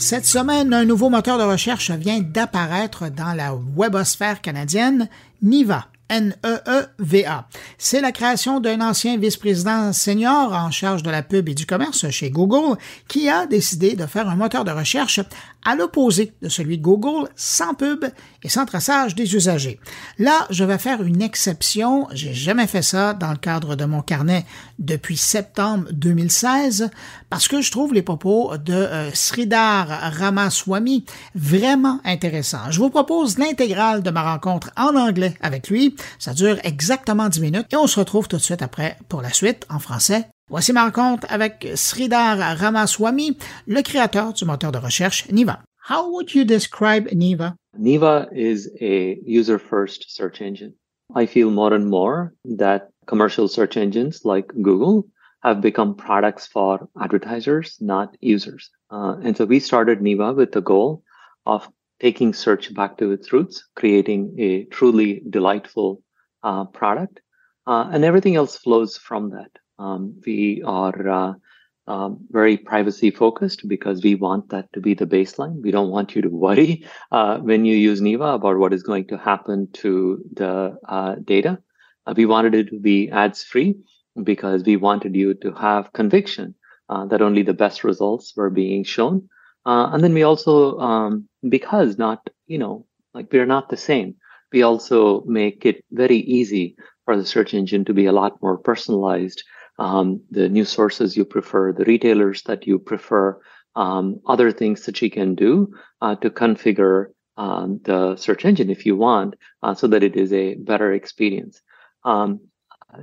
Cette semaine, un nouveau moteur de recherche vient d'apparaître dans la webosphère canadienne, Niva. N-E-E-V-A. C'est la création d'un ancien vice-président senior en charge de la pub et du commerce chez Google qui a décidé de faire un moteur de recherche à l'opposé de celui de Google, sans pub et sans traçage des usagers. Là, je vais faire une exception. J'ai jamais fait ça dans le cadre de mon carnet depuis septembre 2016 parce que je trouve les propos de euh, Sridhar Ramaswamy vraiment intéressants. Je vous propose l'intégrale de ma rencontre en anglais avec lui. Ça dure exactement 10 minutes et on se retrouve tout de suite après pour la suite en français Voici ma rencontre avec Sridhar Ramaswamy, le créateur du moteur de recherche Niva. How would you describe Niva? Niva is a user first search engine. I feel more and more that commercial search engines like Google have become products for advertisers, not users. Uh, and so we started Niva with the goal of taking search back to its roots, creating a truly delightful uh, product. Uh, and everything else flows from that. Um, we are uh, um, very privacy focused because we want that to be the baseline. We don't want you to worry uh, when you use Neeva about what is going to happen to the uh, data. Uh, we wanted it to be ads free because we wanted you to have conviction uh, that only the best results were being shown. Uh, and then we also, um, because not, you know, like we're not the same, we also make it very easy for the search engine to be a lot more personalized um, the news sources you prefer, the retailers that you prefer, um, other things that you can do uh, to configure um, the search engine if you want, uh, so that it is a better experience.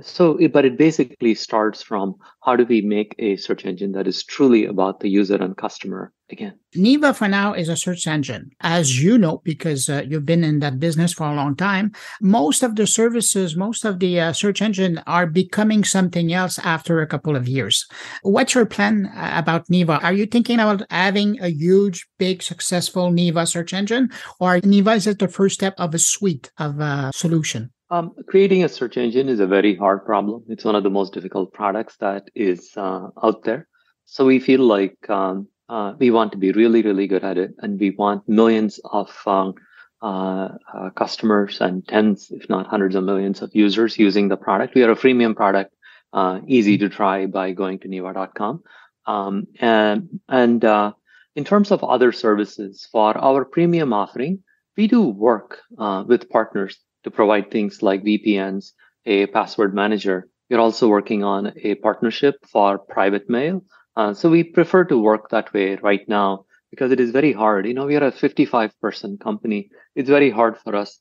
So, but it basically starts from how do we make a search engine that is truly about the user and customer again? Neeva for now is a search engine. As you know, because uh, you've been in that business for a long time, most of the services, most of the uh, search engine are becoming something else after a couple of years. What's your plan uh, about Neeva? Are you thinking about having a huge, big, successful Neeva search engine or Neeva is it the first step of a suite of uh, solution? Um, creating a search engine is a very hard problem. It's one of the most difficult products that is uh, out there. So we feel like um, uh, we want to be really, really good at it, and we want millions of um, uh, uh customers and tens, if not hundreds of millions of users using the product. We are a freemium product, uh, easy to try by going to neeva.com. Um, and and uh, in terms of other services, for our premium offering, we do work with partners to provide things like VPNs, a password manager. We're also working on a partnership for private mail. Uh, so we prefer to work that way right now because it is very hard. You know, we are a 55 person company. It's very hard for us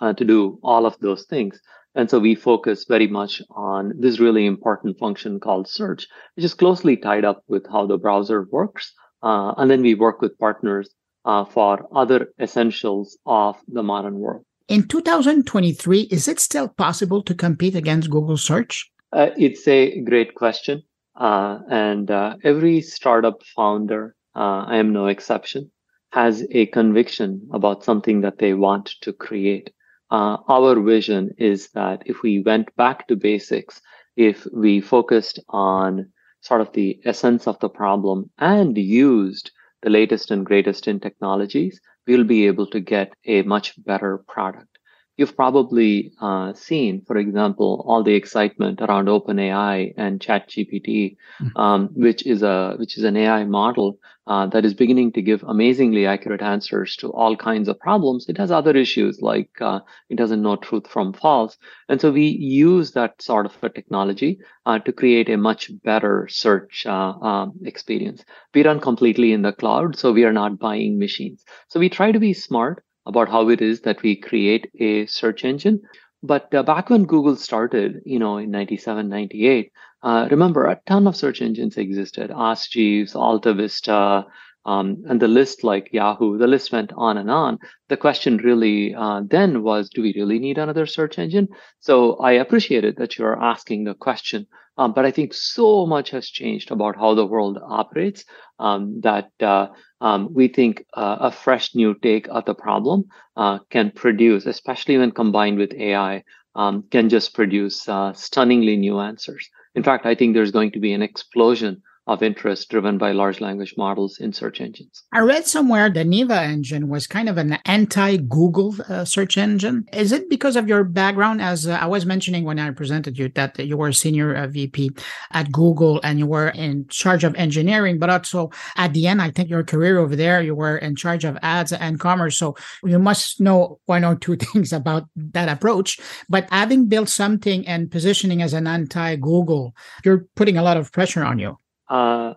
uh, to do all of those things. And so we focus very much on this really important function called search, which is closely tied up with how the browser works. Uh, and then we work with partners uh, for other essentials of the modern world. In 2023, is it still possible to compete against Google search? Uh, it's a great question. Uh, and uh, every startup founder, uh, I am no exception, has a conviction about something that they want to create. Uh, our vision is that if we went back to basics, if we focused on sort of the essence of the problem and used the latest and greatest in technologies, we'll be able to get a much better product. You've probably uh, seen, for example, all the excitement around OpenAI and ChatGPT, mm-hmm. um, which is a which is an AI model uh, that is beginning to give amazingly accurate answers to all kinds of problems. It has other issues like uh, it doesn't know truth from false, and so we use that sort of a technology uh, to create a much better search uh, um, experience. We run completely in the cloud, so we are not buying machines. So we try to be smart about how it is that we create a search engine. But uh, back when Google started, you know, in 97, 98, uh, remember a ton of search engines existed. Ask Jeeves, Alta Vista, um, and the list like Yahoo, the list went on and on. The question really uh, then was, do we really need another search engine? So I appreciated that you're asking the question, um, but I think so much has changed about how the world operates um, that uh, um, we think uh, a fresh new take of the problem uh, can produce, especially when combined with AI, um, can just produce uh, stunningly new answers. In fact, I think there's going to be an explosion of interest driven by large language models in search engines. I read somewhere the Neeva engine was kind of an anti Google uh, search engine. Is it because of your background? As uh, I was mentioning when I presented you, that you were senior uh, VP at Google and you were in charge of engineering, but also at the end, I think your career over there, you were in charge of ads and commerce. So you must know one or two things about that approach. But having built something and positioning as an anti Google, you're putting a lot of pressure on you. Uh,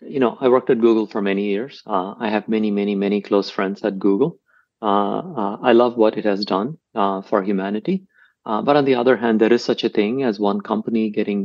you know, I worked at Google for many years. Uh, I have many, many, many close friends at Google. Uh, uh I love what it has done uh, for humanity. But on the other hand, there is such a thing as one company getting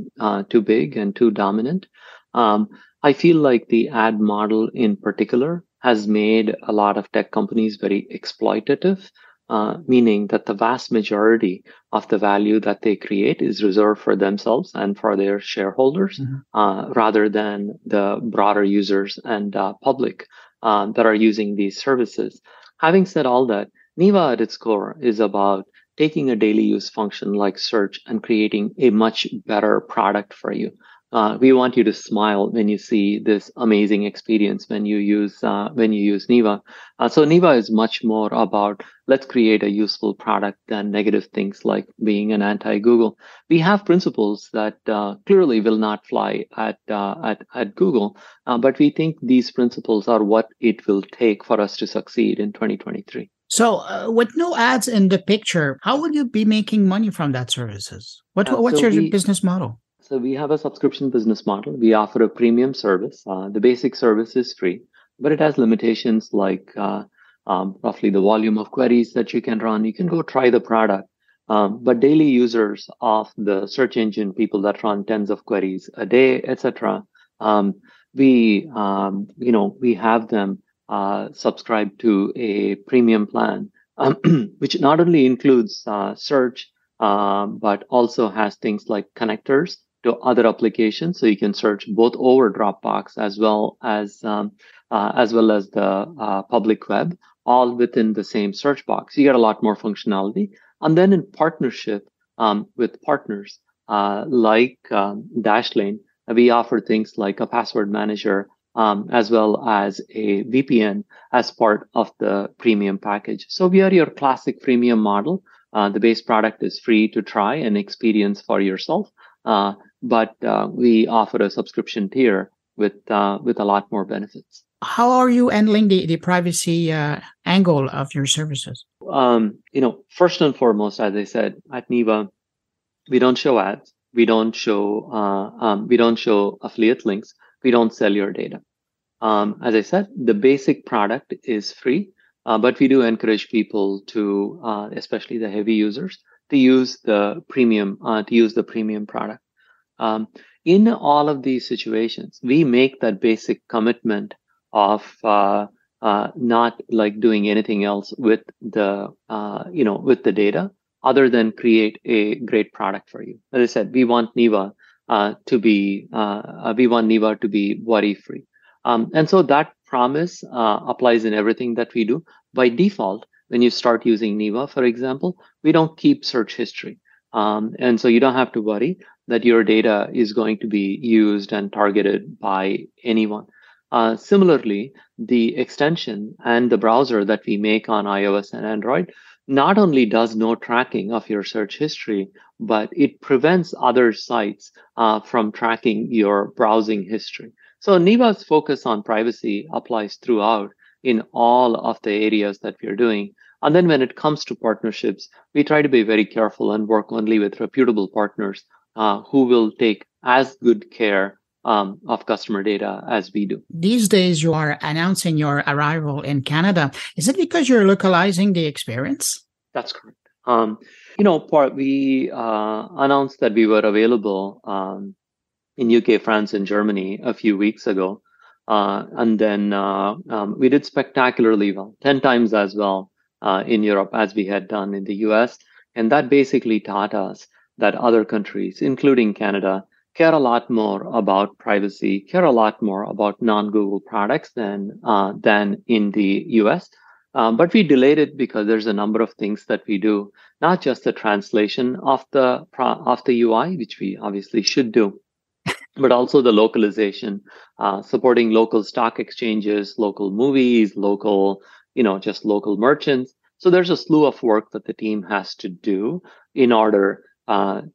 too big and too dominant. Um, I feel like the ad model in particular has made a lot of tech companies very exploitative uh, meaning that the vast majority of the value that they create is reserved for themselves and for their shareholders mm-hmm. uh, rather than the broader users and uh, public uh, that are using these services. Having said all that, Neeva at its core is about taking a daily use function like search and creating a much better product for you. Uh, we want you to smile when you see this amazing experience when you use uh, when you use Neeva. Uh, so Neeva is much more about let's create a useful product than negative things like being an anti-Google. We have principles that uh, clearly will not fly at uh, at at Google, uh, but we think these principles are what it will take for us to succeed in 2023. So, with no ads in the picture, how will you be making money from that services? What what's so your we, business model? So we have a subscription business model. We offer a premium service. Uh, the basic service is free, but it has limitations like uh, um, roughly the volume of queries that you can run. You can go try the product. Um, but daily users of the search engine, people that run tens of queries a day, etc., um, we um, you know we have them uh, subscribe to a premium plan, um, which not only includes uh, search um, but also has things like connectors to other applications. So you can search both over Dropbox as well as um, uh, as well as the uh, public web, all within the same search box. You get a lot more functionality. And then in partnership um, with partners uh, like um, Dashlane, we offer things like a password manager um, as well as a VPN as part of the premium package. So we are your classic freemium model. Uh, the base product is free to try and experience for yourself. Uh, but uh, we offer a subscription tier with uh, with a lot more benefits. How are you handling the, the privacy uh, angle of your services? Um, you know, first and foremost, as I said, at Neeva, we don't show ads, we don't show uh, um, we don't show affiliate links, we don't sell your data. Um, as I said, the basic product is free, uh, but we do encourage people to, uh, especially the heavy users, to use the premium to use the premium product. Um, in all of these situations, we make that basic commitment of uh, uh, not like doing anything else with the uh, you know with the data other than create a great product for you. As I said, we want Neeva uh, to be uh, we want Neeva to be worry free, um, and so that promise uh, applies in everything that we do. By default, when you start using Neeva, for example, we don't keep search history. Um, and so you don't have to worry that your data is going to be used and targeted by anyone. Uh, similarly, the extension and the browser that we make on iOS and Android not only does no tracking of your search history, but it prevents other sites uh, from tracking your browsing history. So Neeva's focus on privacy applies throughout in all of the areas that we're doing. And then when it comes to partnerships, we try to be very careful and work only with reputable partners uh, who will take as good care um, of customer data as we do. These days, you are announcing your arrival in Canada. Is it because you're localizing the experience? That's correct. Um, you know, part we uh, announced that we were available um, in UK, France, and Germany a few weeks ago, uh, and then uh, um, we did spectacularly well, ten times as well uh, in Europe as we had done in the US, and that basically taught us that other countries, including Canada, care a lot more about privacy, care a lot more about non-Google products than uh, than in the US. Um, but we delayed it because there's a number of things that we do, not just the translation of the of the UI, which we obviously should do, but also the localization, uh, supporting local stock exchanges, local movies, local, you know, just local merchants. So there's a slew of work that the team has to do in order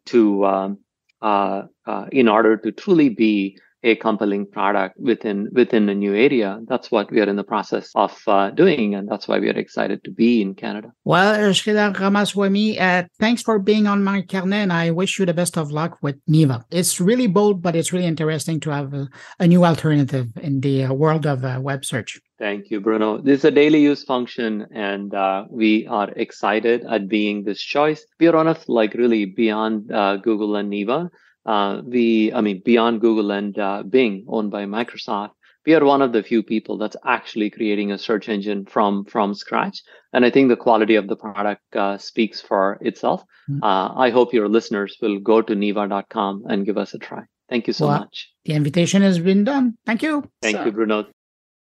to um, uh, uh in order to truly be a compelling product within within a new area. That's what we are in the process of uh, doing, and that's why we are excited to be in Canada. Well, Sridhar Ramaswamy, uh, thanks for being on my carnet, and I wish you the best of luck with Neeva. It's really bold, but it's really interesting to have a, a new alternative in the uh, world of uh, web search. Thank you, Bruno. This is a daily use function, and uh, we are excited at being this choice. We are on a like really beyond uh, Google and Neeva uh, we, I mean, beyond Google and uh, Bing, owned by Microsoft, we are one of the few people that's actually creating a search engine from from scratch. And I think the quality of the product uh, speaks for itself. Mm-hmm. I hope your listeners will go to neeva.com and give us a try. Thank you so well, much. The invitation has been done. Thank you. Thank so. you, Bruno.